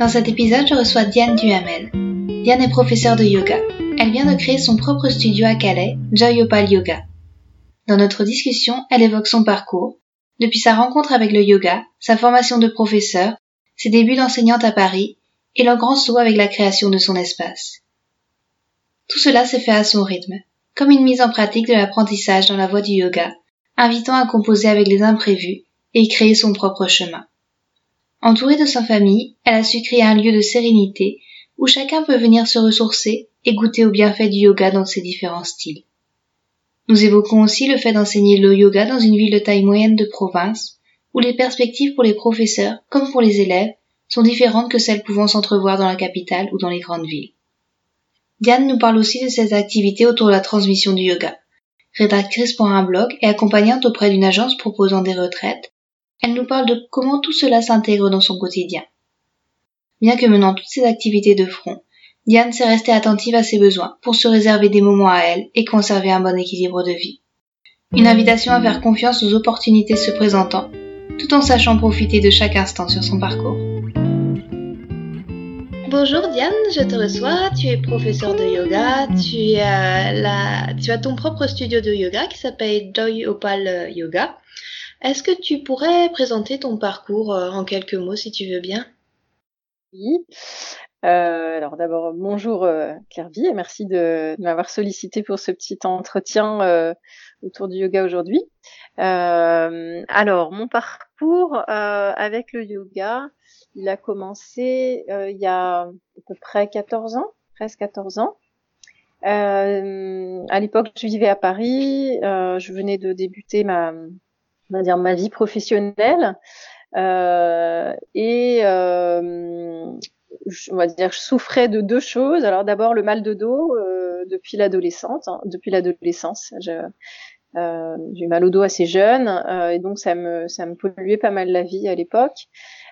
Dans cet épisode, je reçois Diane Duhamel. Diane est professeure de yoga. Elle vient de créer son propre studio à Calais, Joy Opal Yoga. Dans notre discussion, elle évoque son parcours, depuis sa rencontre avec le yoga, sa formation de professeur, ses débuts d'enseignante à Paris et leur grand saut avec la création de son espace. Tout cela s'est fait à son rythme, comme une mise en pratique de l'apprentissage dans la voie du yoga, invitant à composer avec les imprévus et créer son propre chemin. Entourée de sa famille, elle a su créer un lieu de sérénité où chacun peut venir se ressourcer et goûter aux bienfaits du yoga dans ses différents styles. Nous évoquons aussi le fait d'enseigner le yoga dans une ville de taille moyenne de province, où les perspectives pour les professeurs comme pour les élèves sont différentes que celles pouvant s'entrevoir dans la capitale ou dans les grandes villes. Diane nous parle aussi de ses activités autour de la transmission du yoga. Rédactrice pour un blog et accompagnante auprès d'une agence proposant des retraites, elle nous parle de comment tout cela s'intègre dans son quotidien. Bien que menant toutes ces activités de front, Diane s'est restée attentive à ses besoins pour se réserver des moments à elle et conserver un bon équilibre de vie. Une invitation à faire confiance aux opportunités se présentant, tout en sachant profiter de chaque instant sur son parcours. Bonjour Diane, je te reçois. Tu es professeur de yoga. Tu, as tu as ton propre studio de yoga qui s'appelle Joy Opal Yoga. Est-ce que tu pourrais présenter ton parcours euh, en quelques mots si tu veux bien? Oui. Euh, alors d'abord, bonjour euh, Claire-Vie et merci de, m'avoir sollicité pour ce petit entretien autour du yoga aujourd'hui. alors, mon parcours avec le yoga, il a commencé il y a à peu près 14 ans, presque 14 ans. À l'époque, je vivais à Paris. Je venais de débuter ma, on va dire, ma vie professionnelle. Euh, et euh, on va dire, je souffrais de deux choses. Alors d'abord le mal de dos euh, depuis l'adolescente, hein, depuis l'adolescence. J'ai eu mal au dos assez jeune et donc ça me ça me polluait pas mal la vie à l'époque.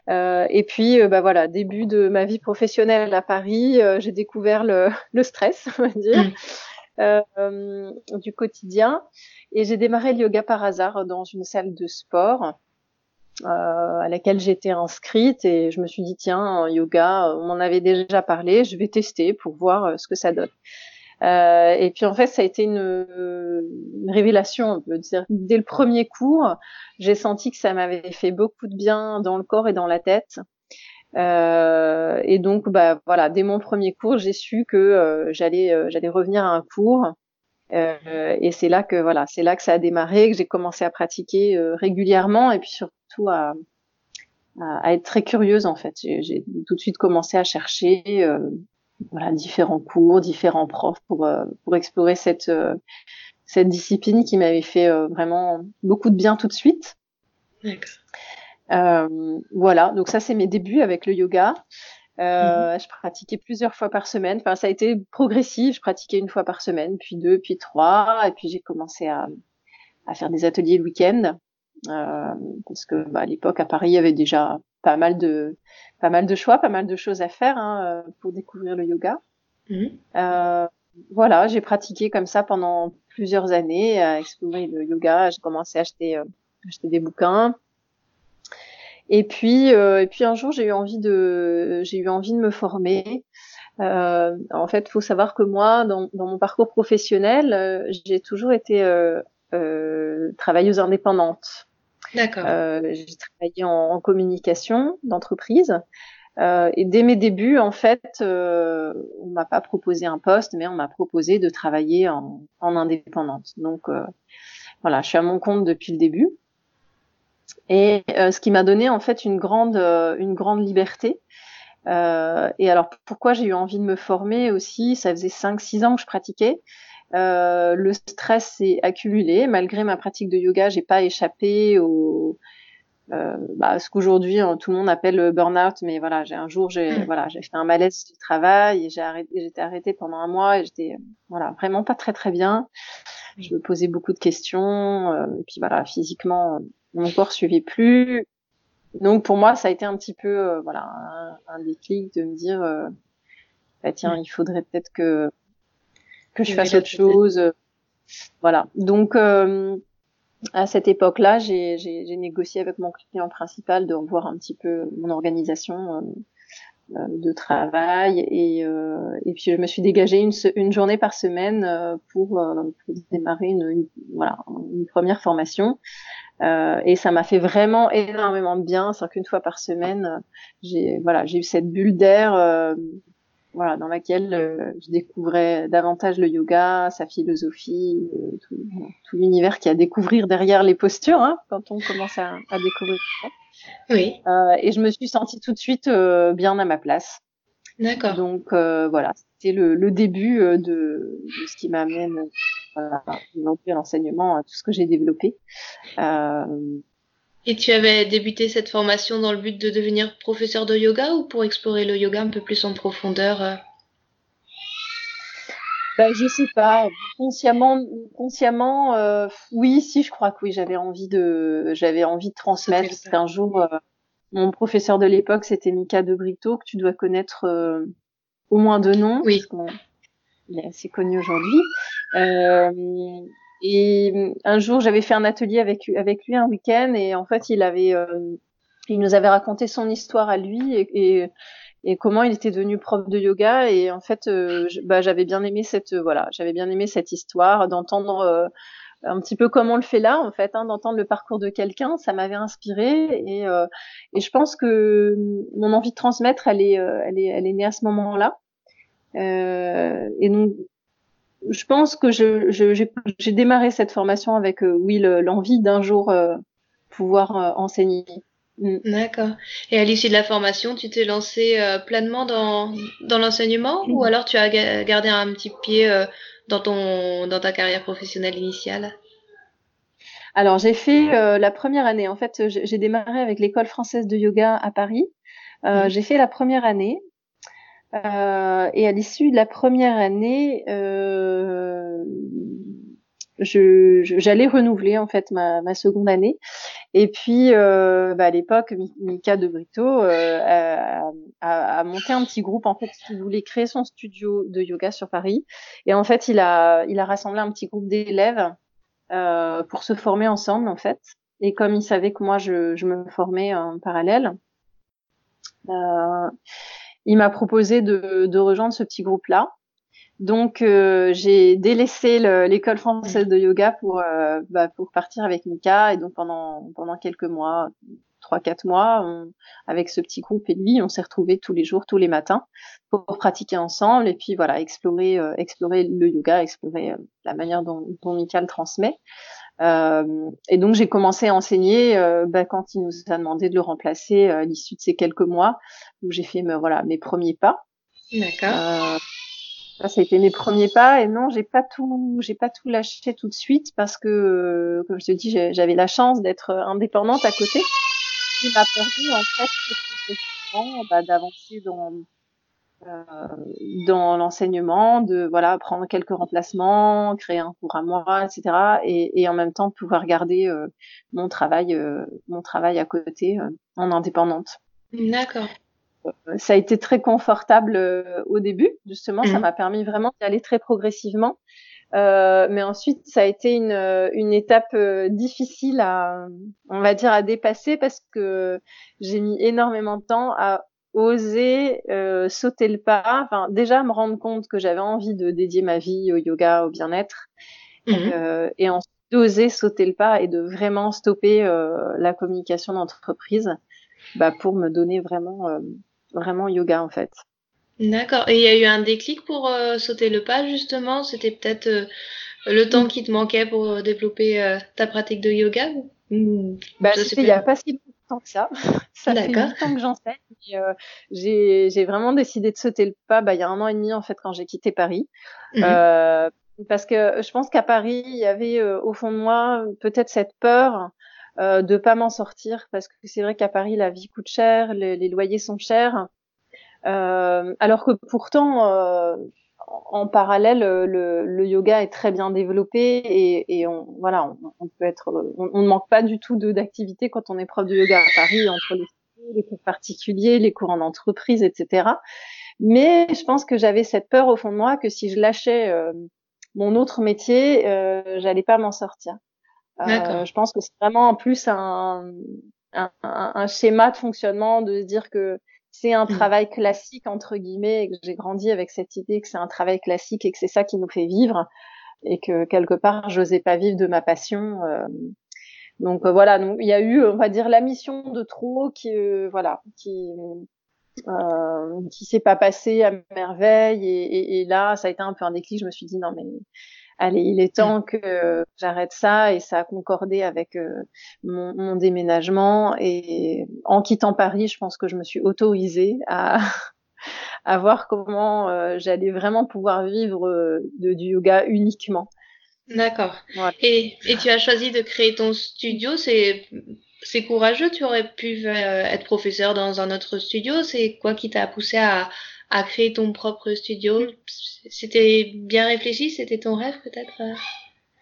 Euh, et puis, euh, bah voilà, début de ma vie professionnelle à Paris, euh, j'ai découvert le, le, stress, on va dire, mm. du quotidien. Et j'ai démarré le yoga par hasard dans une salle de sport à laquelle j'étais inscrite. Et je me suis dit, tiens, yoga, on m'en avait déjà parlé, je vais tester pour voir ce que ça donne. Euh, et puis en fait, ça a été une, une, révélation, on peut dire. Dès le premier cours, j'ai senti que ça m'avait fait beaucoup de bien dans le corps et dans la tête. Euh, et donc, bah voilà, dès mon premier cours, j'ai su que euh, j'allais euh, j'allais revenir à un cours. Euh, et c'est là que voilà, c'est là que ça a démarré, que j'ai commencé à pratiquer régulièrement et puis surtout à, à, à, être très curieuse en fait. J'ai tout de suite commencé à chercher voilà, différents cours, différents profs pour, euh, pour explorer cette, euh, cette discipline qui m'avait fait euh, vraiment beaucoup de bien tout de suite. Euh, voilà, donc ça c'est mes débuts avec le yoga. Euh, mhm. Je pratiquais plusieurs fois par semaine. Enfin, ça a été progressif. Je pratiquais une fois par semaine, puis deux, puis trois, et puis j'ai commencé à, à faire des ateliers le week-end euh, parce que bah, à l'époque à Paris il y avait déjà pas mal de pas mal de choix, pas mal de choses à faire hein, euh, pour découvrir le yoga. Mhm. Euh, voilà, j'ai pratiqué comme ça pendant plusieurs années, à explorer le yoga. J'ai commencé à acheter, euh, acheter des bouquins. Et puis, euh, et puis un jour, j'ai eu envie de, j'ai eu envie de me former. Euh, en fait, faut savoir que moi, dans, dans mon parcours professionnel, j'ai toujours été travailleuse indépendante. D'accord. Euh, j'ai travaillé en, en communication d'entreprise. Euh, et dès mes débuts, en fait, euh, on m'a pas proposé un poste, mais on m'a proposé de travailler en, en indépendante. Donc euh, voilà, je suis à mon compte depuis le début. Et euh, ce qui m'a donné en fait une grande, euh, une grande liberté. et alors pourquoi j'ai eu envie de me former aussi? Ça faisait 5-6 ans que je pratiquais. Euh, le stress s'est accumulé. Malgré ma pratique de yoga, j'ai pas échappé au, bah, ce qu'aujourd'hui hein, tout le monde appelle le burn-out, mais voilà, j'ai un jour, j'ai voilà, j'ai fait un malaise du travail et j'ai arrêté, j'étais arrêtée pendant un mois et j'étais voilà vraiment pas très très bien. Je me posais beaucoup de questions et puis voilà, physiquement, mon corps suivait plus. Donc pour moi, ça a été un petit peu voilà un, un, déclic de me dire bah, tiens, il faudrait peut-être que que je fasse autre chose. Voilà. Donc euh, à cette époque-là, j'ai négocié avec mon client principal de revoir un petit peu mon organisation euh, euh de travail et, euh, et puis je me suis dégagée une, une journée par semaine euh, pour, pour démarrer une, une, voilà, une première formation. Euh, et ça m'a fait vraiment énormément de bien. C'est qu'une fois par semaine, j'ai voilà, j'ai eu cette bulle d'air voilà, dans laquelle euh, je découvrais davantage le yoga, sa philosophie, euh, tout, tout l'univers qu'il y a à découvrir derrière les postures, hein, quand on commence à, à découvrir. Oui. Euh, et je me suis sentie tout de suite euh, bien à ma place. D'accord. Donc voilà, c'était le, le, début de, de, ce qui m'amène voilà, à l'enseignement, à tout ce que j'ai développé. Et tu avais débuté cette formation dans le but de devenir professeur de yoga ou pour explorer le yoga un peu plus en profondeur euh ben, je sais pas, consciemment, consciemment, euh, oui, si, je crois que oui, j'avais envie de, j'avais envie de transmettre. Un jour, euh, mon professeur de l'époque, c'était Mika de Brito, que tu dois connaître euh, au moins de nom, oui. parce il est assez connu aujourd'hui. Euh, et mm, un jour, j'avais fait un atelier avec avec lui un week-end et en fait, il avait euh, il nous avait raconté son histoire à lui et, et, et, comment il était devenu prof de yoga et en fait, euh, bah, j'avais bien aimé cette voilà, j'avais bien aimé cette histoire d'entendre euh, un petit peu comment on le fait là en fait, hein, d'entendre le parcours de quelqu'un, ça m'avait inspiré et, et je pense que mon envie de transmettre, elle est elle est elle est née à ce moment-là. et donc je pense que je, j'ai démarré cette formation avec, euh, oui, l'envie d'un jour euh, pouvoir euh, enseigner. Mm. D'accord. Et à l'issue de la formation, tu t'es lancé pleinement dans, dans l'enseignement ou alors tu as gardé un petit pied dans, ton, dans ta carrière professionnelle initiale alors j'ai fait la première année. En fait, j'ai démarré avec l'école française de yoga à Paris. Mm. J'ai fait la première année euh, et à l'issue de la première année, euh, je, j'allais renouveler en fait ma, ma, seconde année. Et puis euh, bah, à l'époque, Mika de Brito euh, a, a, monté un petit groupe en fait qui voulait créer son studio de yoga sur Paris. Et en fait, il a il a rassemblé un petit groupe d'élèves euh, pour se former ensemble en fait. Et comme il savait que moi je, je me formais en parallèle. Euh, il m'a proposé de, de, rejoindre ce petit groupe-là. Donc euh, j'ai délaissé l'école française de yoga pour euh, bah, pour partir avec Mika et donc pendant pendant quelques mois, trois quatre mois, on, avec ce petit groupe et lui, on s'est retrouvés tous les jours, tous les matins pour pratiquer ensemble et puis voilà explorer euh, explorer le yoga, explorer la manière dont, dont Mika le transmet. Euh, et donc j'ai commencé à enseigner euh, bah, quand il nous a demandé de le remplacer euh, à l'issue de ces quelques mois où j'ai fait voilà mes premiers pas. D'accord. Ça, ça a été mes premiers pas et non j'ai pas tout j'ai pas tout lâché tout de suite parce que comme je te dis j'avais la chance d'être indépendante à côté. Il m'a permis en fait bah, d'avancer dans euh, dans l'enseignement, de voilà prendre quelques remplacements, créer un cours à moi, etc. Et, et en même temps pouvoir garder euh, mon travail, euh, mon travail à côté en indépendante. D'accord. Ça a été très confortable au début, justement, ça mhm. m'a permis vraiment d'y aller très progressivement. Euh, mais ensuite, ça a été une, une étape difficile à, on va dire, à dépasser parce que j'ai mis énormément de temps à oser euh, sauter le pas, enfin déjà me rendre compte que j'avais envie de dédier ma vie au yoga, au bien-être, mhm. euh, et ensuite d'oser sauter le pas et de vraiment stopper euh, la communication d'entreprise, bah, pour me donner vraiment euh, vraiment yoga en fait. D'accord. Et il y a eu un déclic pour euh, sauter le pas justement? C'était peut-être euh, le temps qui te manquait pour développer ta pratique de yoga. Bah, il n'y a pas si tant que ça. ça fait longtemps que j'enseigne. Euh, j'ai vraiment décidé de sauter le pas bah, il y a un an et demi en fait quand j'ai quitté Paris. Euh, parce que je pense qu'à Paris, il y avait euh, au fond de moi peut-être cette peur euh, de pas m'en sortir parce que c'est vrai qu'à Paris la vie coûte cher, les, loyers sont chers, euh, alors que pourtant euh, en parallèle le, yoga est très bien développé et, on voilà on, peut être on, ne manque pas du tout d'activité quand on est prof de yoga à Paris entre les, cours particuliers, les cours en entreprise, etc. Mais je pense que j'avais cette peur au fond de moi que si je lâchais euh, mon autre métier, euh, j'allais pas m'en sortir. Euh, je pense que c'est vraiment en plus un, un, un, schéma de fonctionnement de se dire que c'est un mmh. travail classique entre guillemets et que j'ai grandi avec cette idée que c'est un travail classique et que c'est ça qui nous fait vivre et que quelque part j'osais pas vivre de ma passion. Euh, donc euh, voilà, il y a eu on va dire la mission de trop qui voilà qui euh, qui s'est pas passé à merveille et, et, et, là ça a été un peu un déclic je me suis dit non mais allez il est temps que j'arrête ça et ça a concordé avec euh, mon, mon, déménagement. Et en quittant Paris je pense que je me suis autorisée à à voir comment euh, j'allais vraiment pouvoir vivre euh, de, du yoga uniquement. D'accord. Et, et tu as choisi de créer ton studio, c'est c'est courageux, tu aurais pu euh, être professeur dans un autre studio. C'est quoi qui t'a poussé à, à créer ton propre studio? C'était bien réfléchi? C'était ton rêve peut-être?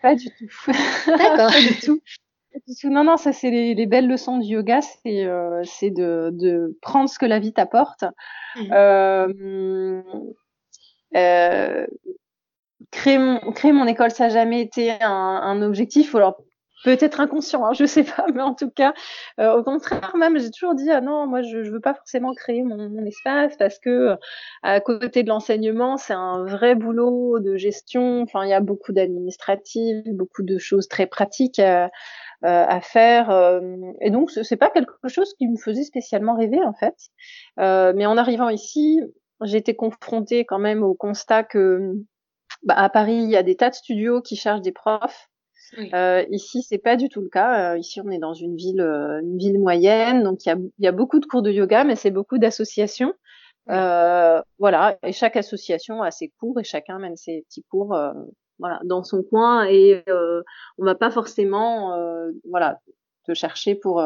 Pas du tout. D'accord. Pas du tout. Non, non, ça c'est les, les, belles leçons du yoga, c'est euh, de, de prendre ce que la vie t'apporte. Mmh. Euh, euh, créer mon créer mon école, ça n'a jamais été un, un objectif. Alors peut-être inconscient, hein, je sais pas, mais en tout cas, euh, au contraire, même j'ai toujours dit ah non, moi je, je veux pas forcément créer mon, mon espace parce que euh, à côté de l'enseignement, c'est un vrai boulot de gestion. Enfin, il y a beaucoup d'administratifs, beaucoup de choses très pratiques. Euh, à faire et donc c'est pas quelque chose qui me faisait spécialement rêver en fait mais en arrivant ici j'ai été confrontée quand même au constat que bah, à Paris il y a des tas de studios qui chargent des profs euh, ici, c'est pas du tout le cas. Euh, ici, on est dans une ville, euh, une ville moyenne, donc il y a, y a, beaucoup de cours de yoga, mais c'est beaucoup d'associations. Euh, voilà, et chaque association a ses cours et chacun mène ses petits cours, euh, voilà, dans son coin. Et on va pas forcément, voilà, te chercher pour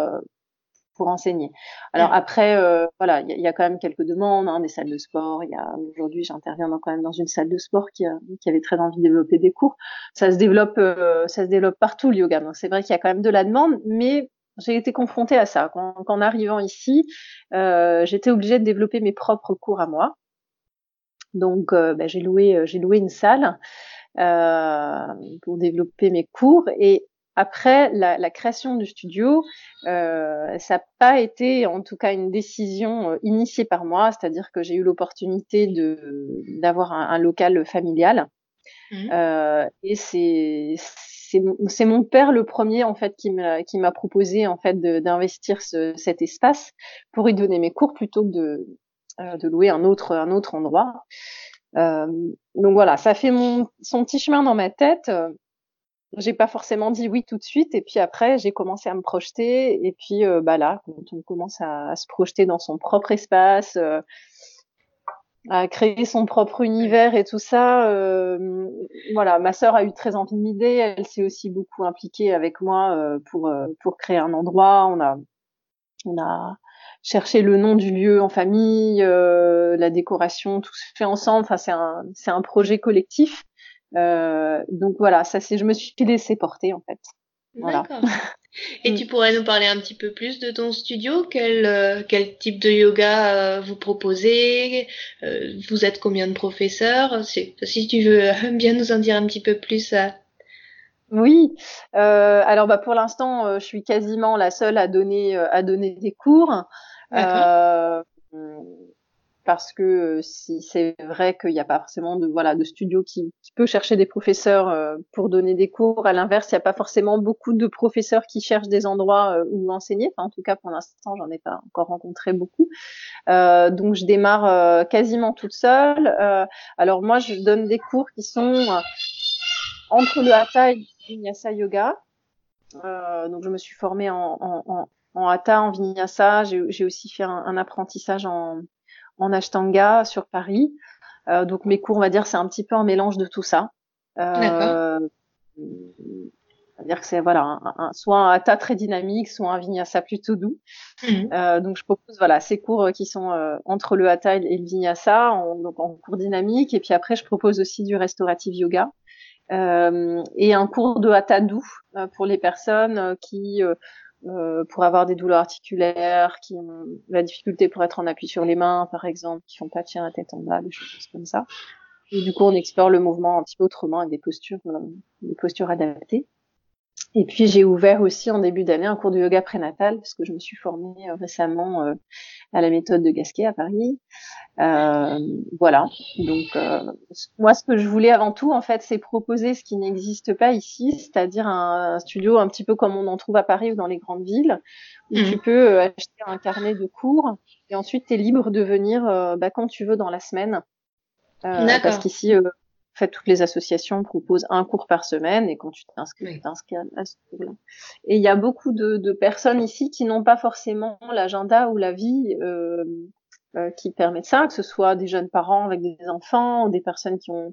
pour enseigner. Alors après, euh, voilà, il y, a quand même quelques demandes, hein, des salles de sport. Il y a aujourd'hui, j'interviens quand même dans une salle de sport qui, qui avait très envie de développer des cours. Ça se développe, euh, ça se développe partout le yoga. Donc c'est vrai qu'il y a quand même de la demande, mais j'ai été confrontée à ça. Quand, en arrivant ici, euh, j'étais obligée de développer mes propres cours à moi. Donc bah, j'ai loué, j'ai loué une salle pour développer mes cours et après la, la, création du studio, euh, ça n'a pas été en tout cas une décision euh, initiée par moi, c'est-à-dire que j'ai eu l'opportunité de d'avoir un, un, local familial. Mmh. Euh, et c'est c'est mon père le premier en fait qui m'a proposé en fait d'investir ce, cet espace pour y donner mes cours plutôt que de de louer un autre un autre endroit. Euh, donc voilà, ça fait mon son petit chemin dans ma tête j'ai pas forcément dit oui tout de suite et puis après j'ai commencé à me projeter et puis euh, bah là quand on commence à, se projeter dans son propre espace euh, à créer son propre univers et tout ça euh, voilà ma sœur a eu très envie de m'aider elle s'est aussi beaucoup impliquée avec moi pour pour créer un endroit. On a on a cherché le nom du lieu en famille la décoration tout se fait ensemble. Enfin c'est un c'est un projet collectif euh, donc voilà, ça c'est, je me suis laissée porter en fait. Voilà. Et tu pourrais nous parler un petit peu plus de ton studio? Quel, euh, quel type de yoga euh, vous proposez? Vous êtes combien de professeurs? Si tu veux bien nous en dire un petit peu plus. Oui. alors bah pour l'instant, je suis quasiment la seule à donner à donner des cours parce que euh, si c'est vrai qu'il n'y a pas forcément de voilà de studio qui, qui peut chercher des professeurs euh, pour donner des cours. À l'inverse, il n'y a pas forcément beaucoup de professeurs qui cherchent des endroits euh, où enseigner. Enfin, en tout cas, pour l'instant, j'en ai pas encore rencontré beaucoup. donc, je démarre quasiment toute seule. alors moi, je donne des cours qui sont entre le hatha et le vinyasa yoga. donc, je me suis formée en, en, en, en hatha, en vinyasa. J'ai aussi fait un, un apprentissage en en Ashtanga sur Paris. Euh, donc mes cours, on va dire, c'est un petit peu un mélange de tout ça. Euh, C'est-à-dire que c'est voilà, un, soit un hatha très dynamique, soit un vinyasa plutôt doux. Mhm. Euh, donc je propose voilà ces cours qui sont euh, entre le hatha et le vinyasa, en, donc en cours dynamique. Et puis après, je propose aussi du restaurative yoga euh, et un cours de hatha doux euh, pour les personnes qui euh, pour avoir des douleurs articulaires, qui ont la difficulté pour être en appui sur les mains, par exemple, qui font pas tirer la tête en bas, des choses comme ça. Et du coup, on explore le mouvement un petit peu autrement avec des postures, des postures adaptées. Et puis j'ai ouvert aussi en début d'année un cours de yoga prénatal parce que je me suis formée euh, récemment euh, à la méthode de Gasquet à Paris. Euh, voilà. Donc moi ce que je voulais avant tout en fait c'est proposer ce qui n'existe pas ici, c'est-à-dire un, studio un petit peu comme on en trouve à Paris ou dans les grandes villes où mmh. tu peux acheter un carnet de cours et ensuite tu es libre de venir bah, quand tu veux dans la semaine. parce qu'ici fait, toutes les associations proposent un cours par semaine et quand tu t'inscris, tu t'inscris à ce cours-là. Et il y a beaucoup de, de personnes ici qui n'ont pas forcément l'agenda ou la vie euh, euh, qui permet ça, que ce soit des jeunes parents avec des enfants ou des personnes qui ont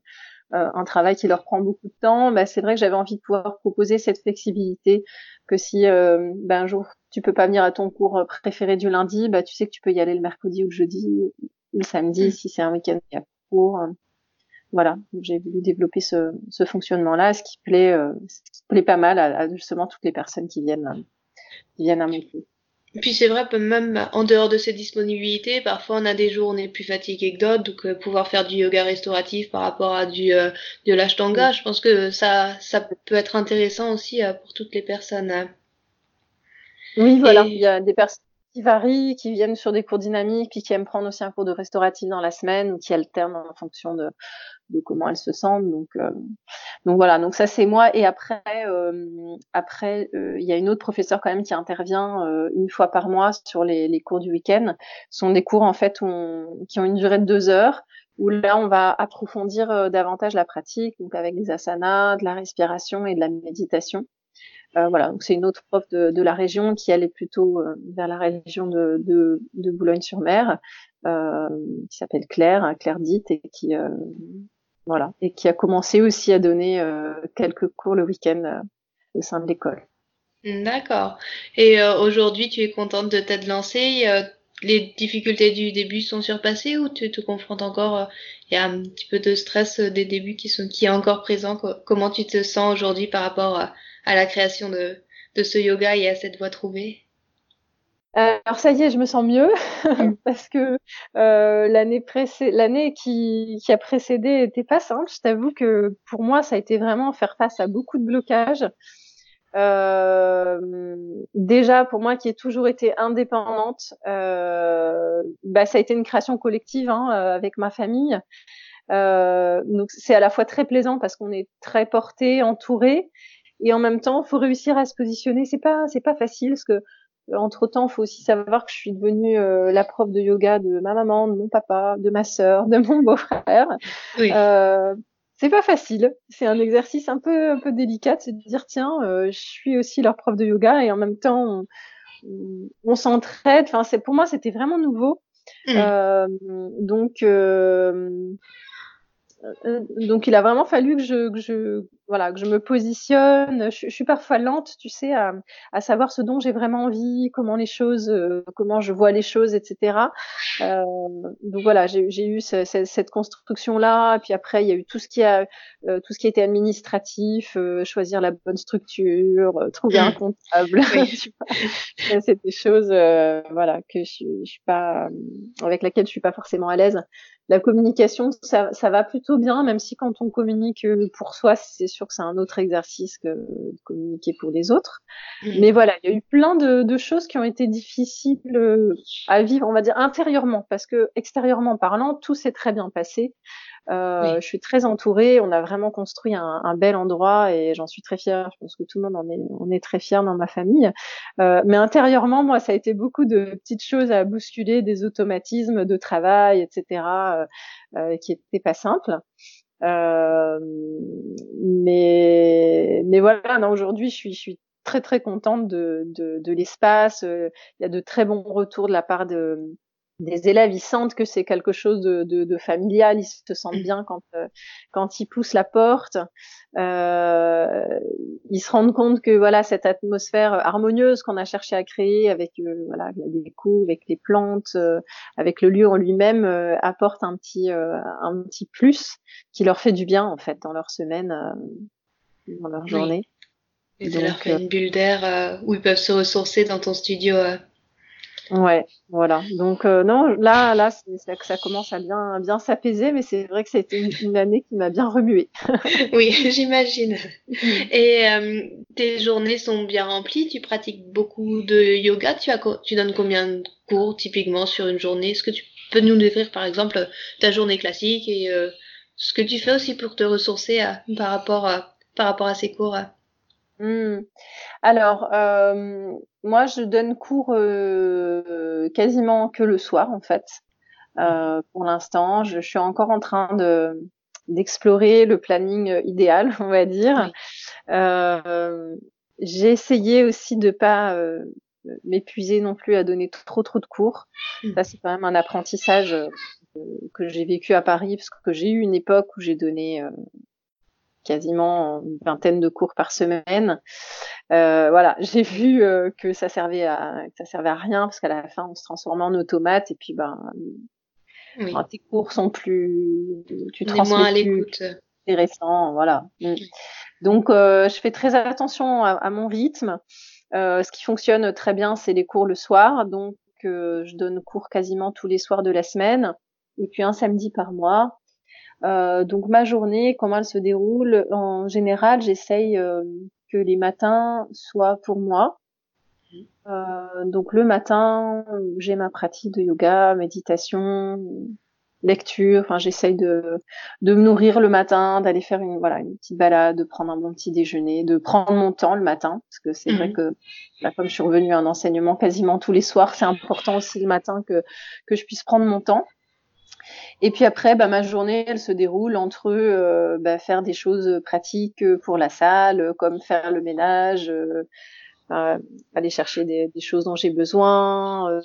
euh, un travail qui leur prend beaucoup de temps. Bah, c'est vrai que j'avais envie de pouvoir proposer cette flexibilité, que si euh, ben, un jour tu peux pas venir à ton cours préféré du lundi, bah, tu sais que tu peux y aller le mercredi ou le jeudi ou le samedi, mm. si c'est un week-end il y a cours voilà, j'ai voulu développer ce, ce fonctionnement-là, ce qui plaît, euh, ce qui plaît pas mal à, justement toutes les personnes qui viennent, qui viennent à mon cours. Puis c'est vrai, même en dehors de ces disponibilités, parfois on a des jours où on est plus fatigué que d'autres, donc euh, pouvoir faire du yoga restauratif par rapport à du euh, de l'ashtanga, je pense que ça ça peut être intéressant aussi pour toutes les personnes. Hein. Oui, voilà, il y a des personnes qui varient, qui viennent sur des cours dynamiques, puis qui aiment prendre aussi un cours de restauratif dans la semaine ou qui alternent en fonction de, de comment elles se sentent. Donc, euh, donc voilà. Donc ça c'est moi. Et après, euh, après, euh, il y a une autre professeure quand même qui intervient une fois par mois sur les, les cours du week-end. Ce sont des cours en fait qui ont une durée de deux heures où là on va approfondir davantage la pratique, donc avec des asanas, de la respiration et de la méditation. Euh, voilà, donc c'est une autre prof de, la région qui allait plutôt euh, vers la région de Boulogne-sur-Mer, euh, qui s'appelle Claire, hein, Claire Dite, et qui voilà, et qui a commencé aussi à donner quelques cours le week-end au sein de l'école. D'accord. Et aujourd'hui, tu es contente de t'être lancée les difficultés du début sont surpassées ou tu te confrontes encore Il y a un petit peu de stress des débuts qui sont qui est encore présent? Comment tu te sens aujourd'hui par rapport à, à la création de, de ce yoga et à cette voie trouvée euh, alors ça y est, je me sens mieux mm. parce que euh, l'année l'année qui, qui, a précédé était pas simple. Je t'avoue que pour moi, ça a été vraiment faire face à beaucoup de blocages. Euh, déjà pour moi qui ai toujours été indépendante, euh, bah, ça a été une création collective hein, euh, avec ma famille. Euh, donc c'est à la fois très plaisant parce qu'on est très porté, entouré, et en même temps, faut réussir à se positionner. C'est pas, c'est pas facile parce que euh, entre temps, faut aussi savoir que je suis devenue euh, la prof de yoga de ma maman, de mon papa, de ma sœur, de mon beau-frère. Oui. Euh, c'est pas facile. C'est un exercice un peu, un peu délicat, c'est de dire tiens, euh, je suis aussi leur prof de yoga et en même temps, on, on s'entraide. Enfin, c'est pour moi, c'était vraiment nouveau. Mmh. donc euh, donc il a vraiment fallu que je, que je voilà que je me positionne. Je, je suis parfois lente, tu sais, à, à savoir ce dont j'ai vraiment envie, comment les choses, euh, comment je vois les choses, etc. Euh, donc voilà, j'ai eu ce, cette construction là, puis après il y a eu tout ce qui a euh, tout ce qui était administratif, choisir la bonne structure, trouver un comptable. C'est des choses voilà que je, je suis pas avec laquelle je suis pas forcément à l'aise la communication, ça, ça, va plutôt bien, même si quand on communique euh, pour soi, c'est sûr que c'est un autre exercice que de communiquer pour les autres. Mm. Mais voilà, il y a eu plein de, de, choses qui ont été difficiles euh, à vivre, on va dire intérieurement, parce que extérieurement parlant, tout s'est très bien passé. Euh, Je suis très entourée. On a vraiment construit un, un bel endroit et j'en suis très fière. Je pense que tout le monde en est, on est très fier dans ma famille. Euh, mais intérieurement, moi, ça a été beaucoup de petites choses à bousculer, des automatismes de travail, etc., euh, euh, qui étaient pas simples. Euh, mais mais voilà, non, aujourd'hui, je suis, très très contente de, de, l'espace. Il y a de très bons retours de la part de des élèves, ils sentent que c'est quelque chose de, familial, ils se sentent bien quand quand ils poussent la porte. Euh, ils se rendent compte que voilà cette atmosphère harmonieuse qu'on a cherché à créer avec euh, voilà la déco, avec les plantes, euh, avec le lieu en lui-même euh, apporte un petit un petit plus qui leur fait du bien en fait dans leur semaine, dans leur journée. Et ça leur fait une bulle d'air où ils peuvent se ressourcer dans ton studio Ouais, voilà. Donc euh, non, là, là, que ça commence à bien, bien s'apaiser, mais c'est vrai que c'était une, une, année qui m'a bien remué. oui, j'imagine. Et euh, tes journées sont bien remplies. Tu pratiques beaucoup de yoga. Tu as, tu donnes combien de cours typiquement sur une journée? Est-ce que tu peux nous décrire, par exemple, ta journée classique et euh, ce que tu fais aussi pour te ressourcer par rapport à, par rapport à ces cours Mmh. Alors, euh, moi, je donne cours euh, quasiment que le soir, en fait. Euh, pour l'instant, je, suis encore en train de d'explorer le planning idéal, on va dire. J'ai essayé aussi de pas m'épuiser non plus à donner trop trop de cours. Mmh. Ça, c'est quand même un apprentissage que j'ai vécu à Paris, parce que j'ai eu une époque où j'ai donné quasiment une vingtaine de cours par semaine. Euh, voilà, j'ai vu euh, que ça servait à que ça servait à rien parce qu'à la fin on se transformait en automate et puis ben, tes cours sont plus tu transmets moins à l'écoute intéressant, voilà. Mm. Donc euh, je fais très attention à, à mon rythme. Ce qui fonctionne très bien, c'est les cours le soir, donc je donne cours quasiment tous les soirs de la semaine et puis un samedi par mois. Euh, donc ma journée, comment elle se déroule En général, j'essaye euh, que les matins soient pour moi. Euh, donc le matin, j'ai ma pratique de yoga, méditation, lecture. Enfin, j'essaye de, de me nourrir le matin, d'aller faire une voilà une petite balade, de prendre un bon petit déjeuner, de prendre mon temps le matin, parce que c'est vrai mhm. que là, comme je suis revenue à un enseignement quasiment tous les soirs, c'est important aussi le matin que que je puisse prendre mon temps. Et puis après, bah, ma journée, elle se déroule entre euh, bah, faire des choses pratiques pour la salle, comme faire le ménage, euh, aller chercher des, des choses dont j'ai besoin, euh,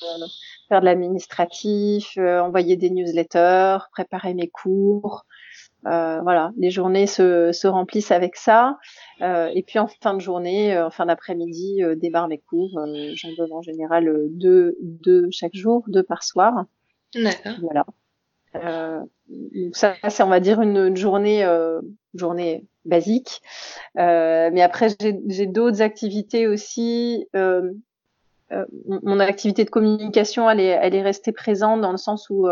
faire de l'administratif, euh, envoyer des newsletters, préparer mes cours. voilà, les journées se, se, remplissent avec ça. et puis en fin de journée, en fin d'après-midi, débarre mes cours. J'en donne en général deux, deux chaque jour, deux par soir. D'accord. Voilà. Euh, ça, c'est on va dire une, journée, euh, journée basique. Euh, mais après, j'ai d'autres activités aussi. Euh, euh, mon activité de communication, elle est, elle est restée présente dans le sens où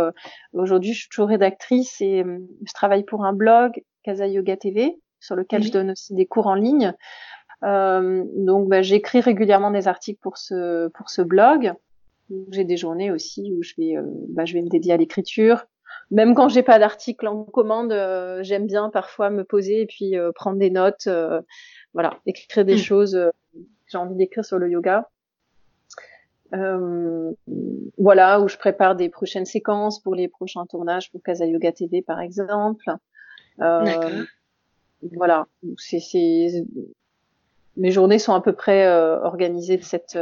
aujourd'hui, je suis toujours rédactrice et je travaille pour un blog, Casa Yoga TV, sur lequel je donne aussi des cours en ligne. donc, bah, j'écris régulièrement des articles pour ce pour ce blog. J'ai des journées aussi où je vais, bah, je vais me dédier à l'écriture, même quand j'ai pas d'article en commande, euh, j'aime bien parfois me poser et puis euh, prendre des notes, euh, voilà, écrire des mm. choses que j'ai envie d'écrire sur le yoga. voilà, où je prépare des prochaines séquences pour les prochains tournages pour Casa Yoga TV par exemple. voilà, c'est mes journées sont à peu près organisées de cette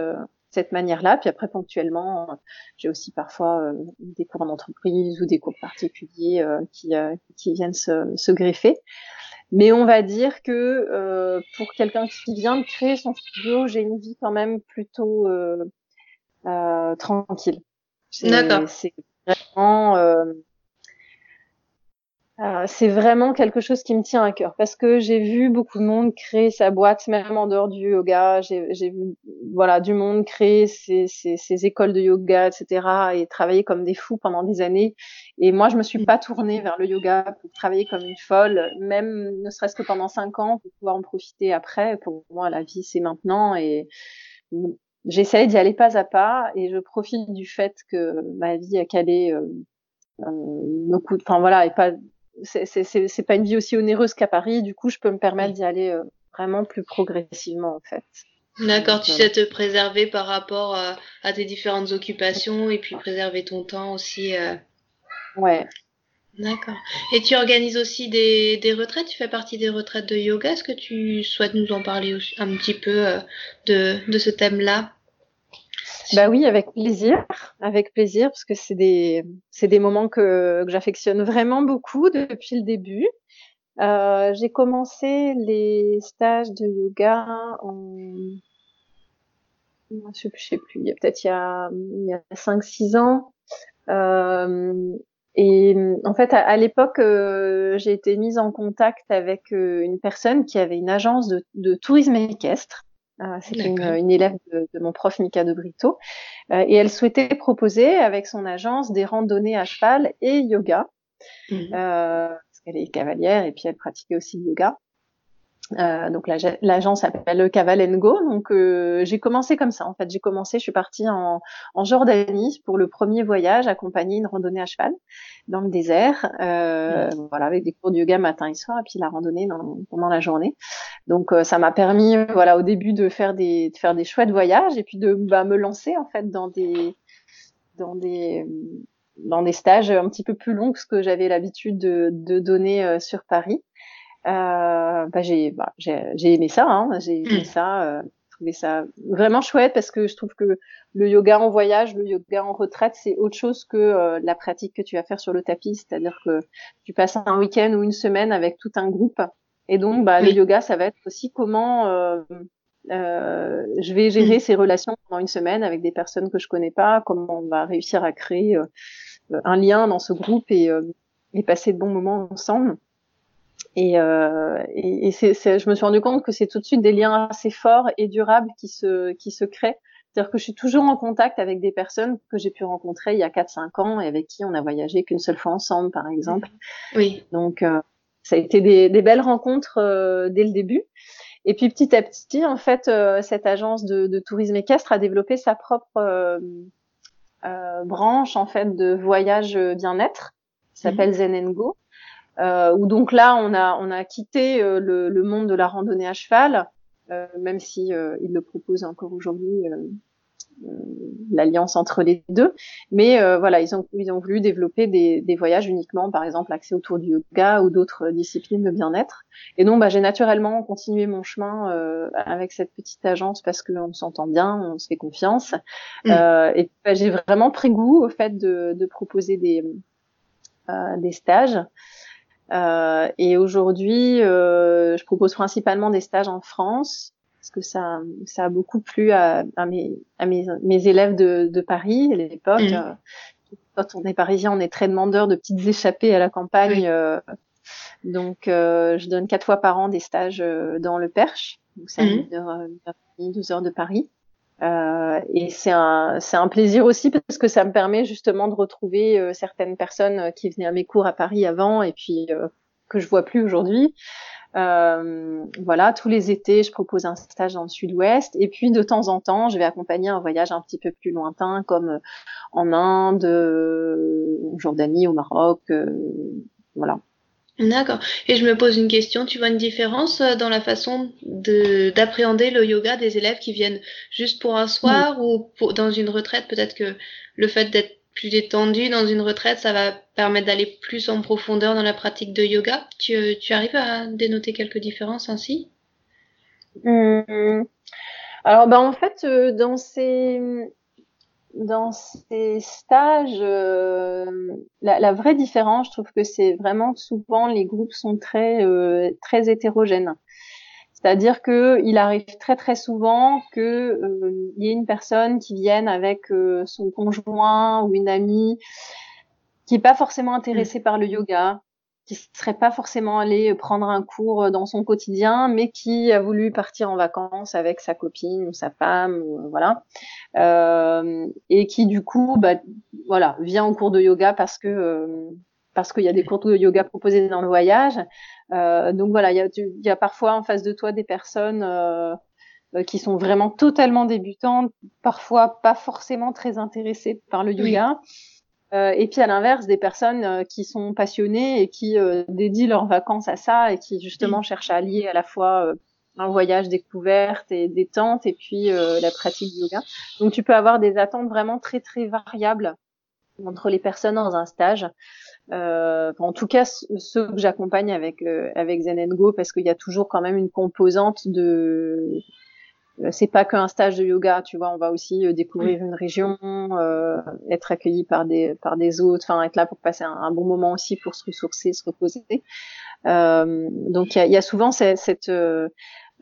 cette manière-là. Puis après, ponctuellement, j'ai aussi parfois euh, des cours en entreprise ou des cours particuliers euh, qui, euh, qui viennent se, se, greffer. Mais on va dire que pour quelqu'un qui vient de créer son studio, j'ai une vie quand même plutôt tranquille. D'accord. C'est vraiment euh, c'est vraiment quelque chose qui me tient à cœur parce que j'ai vu beaucoup de monde créer sa boîte, même en dehors du yoga. J'ai vu voilà du monde créer ses, ses, ses, écoles de yoga, etc. et travailler comme des fous pendant des années. Et moi, je me suis pas tournée vers le yoga pour travailler comme une folle, même ne serait-ce que pendant cinq ans pour pouvoir en profiter après. Pour moi, la vie c'est maintenant et j'essaye d'y aller pas à pas et je profite du fait que ma vie a calé euh, euh, enfin voilà, et pas c'est pas une vie aussi onéreuse qu'à Paris. Du coup, je peux me permettre d'y aller euh, vraiment plus progressivement, en fait. D'accord, tu sais te préserver par rapport à, tes différentes occupations et puis préserver ton temps aussi. Euh... Ouais. D'accord. Et tu organises aussi des, des retraites? Tu fais partie des retraites de yoga? Est-ce que tu souhaites nous en parler un petit peu euh, de, de ce thème-là? Bah oui, avec plaisir, avec plaisir, parce que c'est des c'est des moments que, que j'affectionne vraiment beaucoup depuis le début. Euh, j'ai commencé les stages de yoga en je sais, plus, il y a peut-être il y a, il y a 5-6 ans. Euh, et en fait, à, l'époque, euh, j'ai été mise en contact avec euh, une personne qui avait une agence de, de tourisme équestre. Euh, C'était une, une, élève de, de, mon prof Mika de Brito. Euh, et elle souhaitait proposer avec son agence des randonnées à cheval et yoga. Mmh. parce qu'elle est cavalière et puis elle pratiquait aussi le yoga. Euh, donc l'agence s'appelle Cavalengo. Donc euh, j'ai commencé comme ça. En fait, j'ai commencé. Je suis partie en, en, Jordanie pour le premier voyage, accompagner une randonnée à cheval dans le désert. Euh, voilà, avec des cours de yoga matin et soir, et puis la randonnée dans, pendant la journée. Donc euh, ça m'a permis, voilà, au début de faire des de faire des chouettes voyages et puis de bah, me lancer en fait dans des dans des dans des stages un petit peu plus longs que ce que j'avais l'habitude de, de donner euh, sur Paris. Euh, bah, j'ai bah, j'ai aimé ça, hein, j'ai aimé mm. ça, euh, trouvé ça vraiment chouette parce que je trouve que le yoga en voyage, le yoga en retraite, c'est autre chose que euh, la pratique que tu vas faire sur le tapis, c'est-à-dire que tu passes un week-end ou une semaine avec tout un groupe, et donc bah, le yoga, ça va être aussi comment euh, euh, je vais gérer mm. ces relations pendant une semaine avec des personnes que je connais pas, comment on va réussir à créer un lien dans ce groupe et, et passer de bons moments ensemble. Et, euh, et, et c'est, je me suis rendu compte que c'est tout de suite des liens assez forts et durables qui se, qui se créent. C'est-à-dire que je suis toujours en contact avec des personnes que j'ai pu rencontrer il y a 4-5 ans et avec qui on a voyagé qu'une seule fois ensemble, par exemple. Oui. Donc, euh, ça a été des, des belles rencontres euh, dès le début. Et puis petit à petit, en fait, cette agence de, de, tourisme équestre a développé sa propre branche en fait de voyage bien-être, qui s'appelle mmh. Zen Go euh, où donc là on a on a quitté euh, le, le, monde de la randonnée à cheval, euh, même si euh, il le propose encore aujourd'hui l'alliance entre les deux. Mais voilà, ils ont ils ont voulu développer des, des voyages uniquement, par exemple accès autour du yoga ou d'autres disciplines de bien-être. Et donc bah, j'ai naturellement continué mon chemin avec cette petite agence parce qu'on s'entend bien, on se fait confiance. Mmh. et bah, j'ai vraiment pris goût au fait de, de proposer des des stages. Euh, et aujourd'hui, euh, je propose principalement des stages en France parce que ça, ça a beaucoup plu à, à, mes, à mes, mes, élèves de, de Paris à l'époque. Mmh. Euh, quand on est parisien, on est très demandeur de petites échappées à la campagne. Euh, donc, euh, je donne quatre fois par an des stages dans le Perche. Donc, c'est mmh. à 12 heures de Paris. Euh, et c'est un, c'est un plaisir aussi parce que ça me permet justement de retrouver euh, certaines personnes euh, qui venaient à mes cours à Paris avant et puis euh, que je vois plus aujourd'hui. voilà, tous les étés, je propose un stage dans le Sud-Ouest et puis de temps en temps, je vais accompagner un voyage un petit peu plus lointain comme en Inde, en Jordanie, au Maroc, voilà. D'accord. Et je me pose une question, tu vois une différence euh, dans la façon de d'appréhender le yoga des élèves qui viennent juste pour un soir ou pour, dans une retraite? Peut-être que le fait d'être plus détendu dans une retraite, ça va permettre d'aller plus en profondeur dans la pratique de yoga. Tu, tu arrives à dénoter quelques différences ainsi? Mmh. Alors, ben, en fait, euh, dans ces dans ces stages, euh, la, la, vraie différence, je trouve que c'est vraiment souvent les groupes sont très euh, très hétérogènes. C'est-à-dire que il arrive très très souvent que euh, il y ait une personne qui vienne avec son conjoint ou une amie qui est pas forcément intéressée par le yoga, qui serait pas forcément allé prendre un cours dans son quotidien, mais qui a voulu partir en vacances avec sa copine ou sa femme, ou, voilà, euh, et qui du coup, bah, voilà, vient au cours de yoga parce que euh, parce qu'il y a des cours de yoga proposés dans le voyage. Euh, donc voilà, il y a, y a parfois en face de toi des personnes euh, qui sont vraiment totalement débutantes, parfois pas forcément très intéressées par le yoga. Euh, et puis à l'inverse, des personnes euh, qui sont passionnées et qui euh, dédient leurs vacances à ça et qui justement cherchent à allier à la fois un voyage découverte et détente et puis la pratique du yoga. Donc tu peux avoir des attentes vraiment très très variables entre les personnes dans un stage. en tout cas, ceux que j'accompagne avec avec Zen Go, parce qu'il y a toujours quand même une composante de c'est pas qu'un stage de yoga, tu vois, on va aussi euh, découvrir une région, euh, être accueilli par des par des autres, enfin être là pour passer un, bon moment aussi pour se ressourcer, se reposer. Euh, donc il y a, y a, souvent cette cette,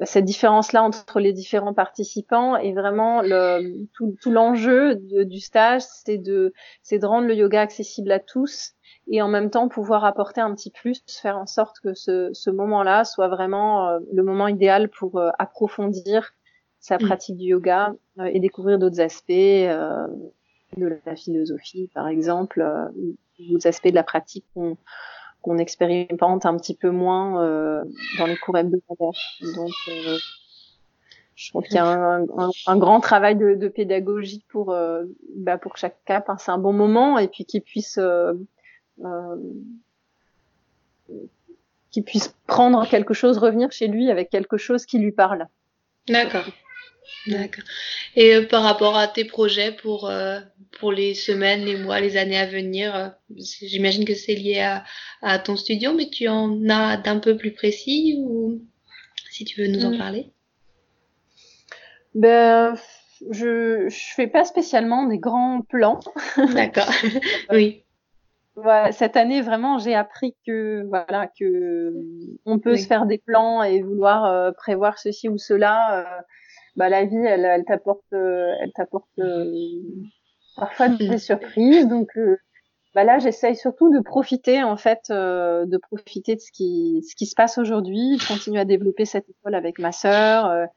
cette différence là entre les différents participants et vraiment le tout, tout l'enjeu du stage, c'est de c'est de rendre le yoga accessible à tous et en même temps pouvoir apporter un petit plus, faire en sorte que ce, ce moment-là soit vraiment le moment idéal pour approfondir sa mm. pratique du yoga euh, et découvrir d'autres aspects euh, de la philosophie, par exemple, euh, d'autres aspects de la pratique qu'on qu'on expérimente un petit peu moins dans les cours hebdomadaires. Donc, je trouve qu'il y a un, un, grand travail de, de pédagogie pour bah pour chaque cas c'est un bon moment et puis qu'il puisse euh, qu'il puisse prendre quelque chose, revenir chez lui avec quelque chose qui lui parle. D'accord. D'accord. Et euh, par rapport à tes projets pour, euh, pour les semaines, les mois, les années à venir, euh, j'imagine que c'est lié à, à ton studio, mais tu en as d'un peu plus précis ou si tu veux nous en mm. parler Ben, je, je fais pas spécialement des grands plans. D'accord. oui. Voilà, cette année vraiment j'ai appris que voilà que on peut se faire des plans et vouloir prévoir ceci ou cela bah la vie elle, elle t'apporte euh, elle t'apporte euh, parfois des surprises. Donc euh, bah là j'essaye surtout de profiter en fait de profiter de ce qui ce qui se passe aujourd'hui. Je continue à développer cette école avec ma sœur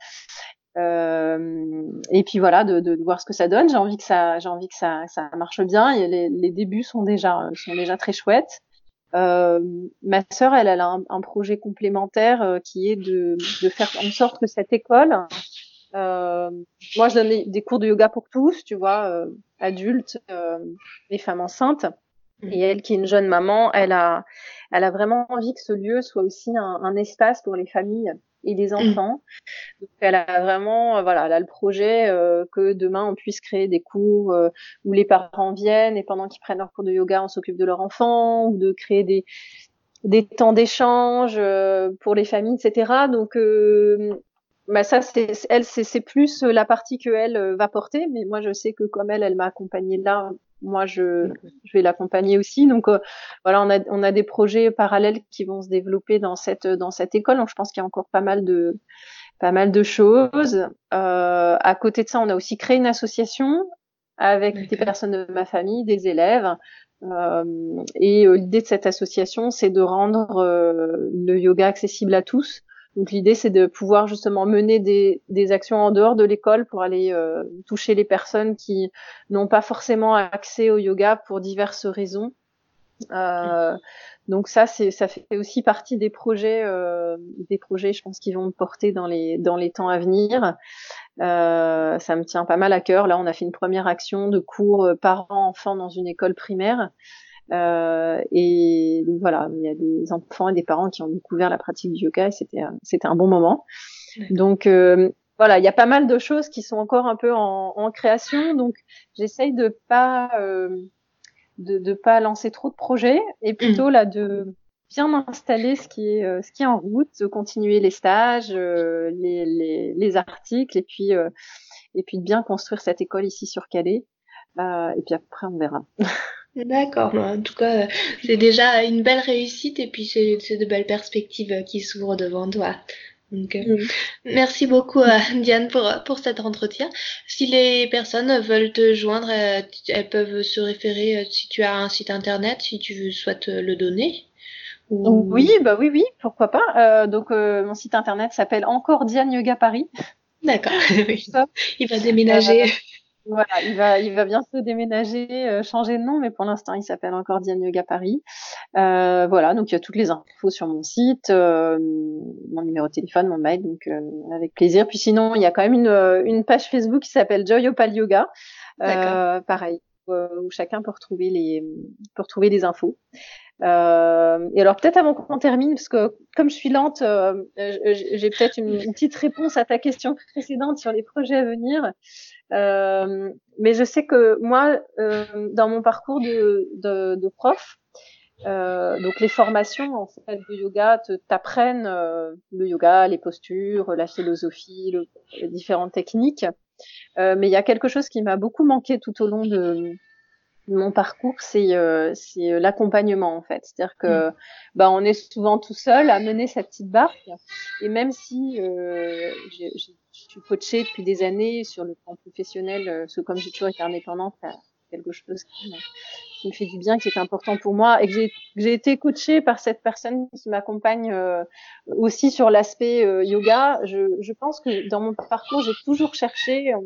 et puis voilà de, de, voir ce que ça donne. J'ai envie que ça j'ai envie que ça ça marche bien. Et les, les débuts sont déjà sont déjà très chouettes. Euh, ma sœur, elle, elle a un, un projet complémentaire qui est de, de, faire en sorte que cette école euh, moi, je donne des cours de yoga pour tous, tu vois, euh, adultes, euh, les femmes enceintes. Mhm. Et elle, qui est une jeune maman, elle a, elle a vraiment envie que ce lieu soit aussi un, un espace pour les familles et les mhm. enfants. Donc, elle a vraiment, voilà, elle a le projet que demain on puisse créer des cours où les parents viennent et pendant qu'ils prennent leur cours de yoga, on s'occupe de leur enfant, ou de créer des des temps d'échange pour les familles, etc. Donc, bah ça c'est elle c'est plus euh, la partie que elle euh, va porter mais moi je sais que comme elle elle m'a accompagnée là moi je je vais l'accompagner aussi. Donc euh, voilà on a on a des projets parallèles qui vont se développer dans cette dans cette école. Donc je pense qu'il y a encore pas mal de pas mal de choses. Euh, à côté de ça on a aussi créé une association avec des personnes de ma famille des élèves. Euh, et l'idée de cette association c'est de rendre le yoga accessible à tous donc l'idée c'est de pouvoir justement mener des, actions en dehors de l'école pour aller euh, toucher les personnes qui n'ont pas forcément accès au yoga pour diverses raisons. Euh, donc ça c'est ça fait aussi partie des projets euh, des projets je pense qui vont me porter dans les dans les temps à venir. Ça me tient pas mal à cœur. Là on a fait une première action de cours parents enfants dans une école primaire. Euh, et donc voilà, il y a des enfants et des parents qui ont découvert la pratique du yoga et c'était c'était un bon moment. Donc euh, voilà, il y a pas mal de choses qui sont encore un peu en, en création, donc j'essaye de pas euh, de, de pas lancer trop de projets et plutôt là de bien installer ce qui est euh, ce qui est en route, de continuer les stages, euh, les, les, les, articles et puis et puis de bien construire cette école ici sur Calais. et puis après on verra. D'accord. En tout cas, c'est déjà une belle réussite et puis c'est de belles perspectives qui s'ouvrent devant toi. Donc, euh, mm. Merci beaucoup euh, Diane pour, pour cet entretien. Si les personnes veulent te joindre, euh, elles peuvent se référer si tu as un site internet, si tu souhaites le donner. Oui, bah oui, oui, pourquoi pas. donc mon site internet s'appelle encore Diane Yoga Paris. D'accord. Il va déménager. Voilà, il va, il va bientôt déménager, euh, changer de nom, mais pour l'instant, il s'appelle encore Diane Yoga Paris. Euh, voilà, donc il y a toutes les infos sur mon site, euh, mon numéro de téléphone, mon mail, donc avec plaisir. Puis sinon, il y a quand même une, une page Facebook qui s'appelle Joy Opal Yoga, pareil, où chacun peut retrouver les, peut retrouver des infos. Euh, et alors peut-être avant qu'on termine, parce que comme je suis lente, j'ai peut-être une, petite réponse à ta question précédente sur les projets à venir. Euh, mais je sais que moi, euh, dans mon parcours de, de, de prof, Euh, donc les formations en fait de yoga t'apprennent euh, le yoga, les postures, la philosophie, les différentes techniques. Euh, mais il y a quelque chose qui m'a beaucoup manqué tout au long de, mon parcours, c'est euh, l'accompagnement en fait. C'est-à-dire que mm. bah, on est souvent tout seul à mener sa petite barque. Et même si je suis coachée depuis des années sur le plan professionnel, parce que comme j'ai toujours été indépendante, quelque chose qui qui me fait du bien, qui est important pour moi, et que j'ai été coachée par cette personne qui m'accompagne euh, aussi sur l'aspect euh, yoga. Je, je, pense que dans mon parcours, j'ai toujours cherché euh,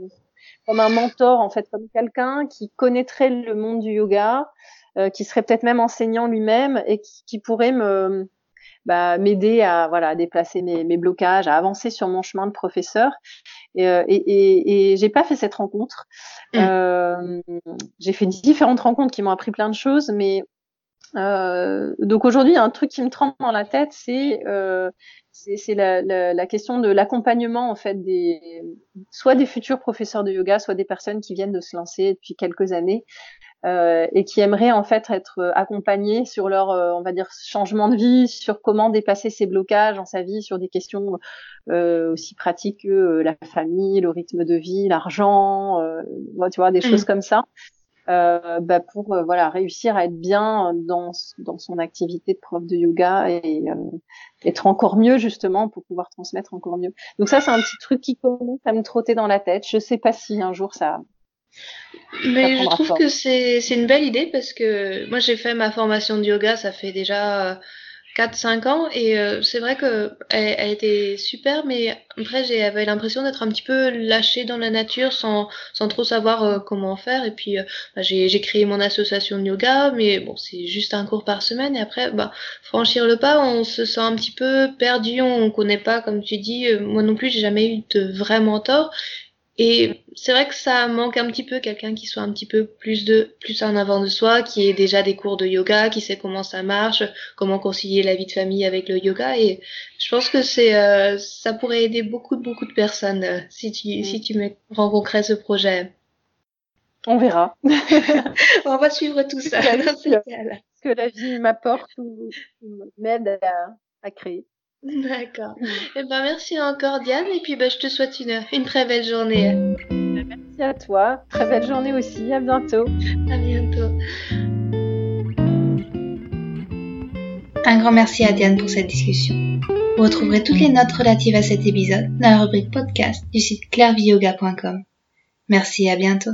comme un mentor, en fait, comme quelqu'un qui connaîtrait le monde du yoga, qui serait peut-être même enseignant lui-même et qui, qui, pourrait me bah, m'aider à voilà déplacer mes, mes, blocages, à avancer sur mon chemin de professeur. Et, et, et, et j'ai pas fait cette rencontre. Mmh. Euh, j'ai fait différentes rencontres qui m'ont appris plein de choses, mais euh, donc aujourd'hui, un truc qui me trempe dans la tête, c'est euh, c'est la, la, la, question de l'accompagnement en fait des soit des futurs professeurs de yoga, soit des personnes qui viennent de se lancer depuis quelques années euh, et qui aimeraient en fait être accompagnés sur leur, on va dire, changement de vie, sur comment dépasser ces blocages dans sa vie, sur des questions euh, aussi pratiques que la famille, le rythme de vie, l'argent, tu vois, des mmh. choses comme ça. Euh, bah pour euh, voilà réussir à être bien dans dans son activité de prof de yoga et euh, être encore mieux justement pour pouvoir transmettre encore mieux. Donc ça c'est un petit truc qui commence à me trotter dans la tête. Je sais pas si un jour ça mais je trouve que c'est c'est une belle idée parce que moi j'ai fait ma formation de yoga, ça fait déjà 4-5 ans et euh, c'est vrai que elle, elle, était super mais après j'avais l'impression d'être un petit peu lâchée dans la nature sans, sans trop savoir euh, comment faire et puis euh, bah, j'ai créé mon association de yoga mais bon c'est juste un cours par semaine et après bah franchir le pas on se sent un petit peu perdu on, on connaît pas comme tu dis moi non plus j'ai jamais eu de vrai mentor et c'est vrai que ça manque un petit peu quelqu'un qui soit un petit peu plus de plus en avant de soi, qui ait déjà des cours de yoga, qui sait comment ça marche, comment concilier la vie de famille avec le yoga. Et je pense que c'est euh, ça pourrait aider beaucoup de beaucoup de personnes euh, si tu mm. si tu rencontrais ce projet. On verra. On va suivre tout ça. Ce que la vie m'apporte ou m'aide à, à créer. D'accord. Eh ben, merci encore Diane et puis ben, je te souhaite une, une très belle journée. Merci à toi. Très belle journée aussi. À bientôt. À bientôt. Un grand merci à Diane pour cette discussion. Vous retrouverez toutes les notes relatives à cet épisode dans la rubrique podcast du site clairviyoga.com. Merci et à bientôt.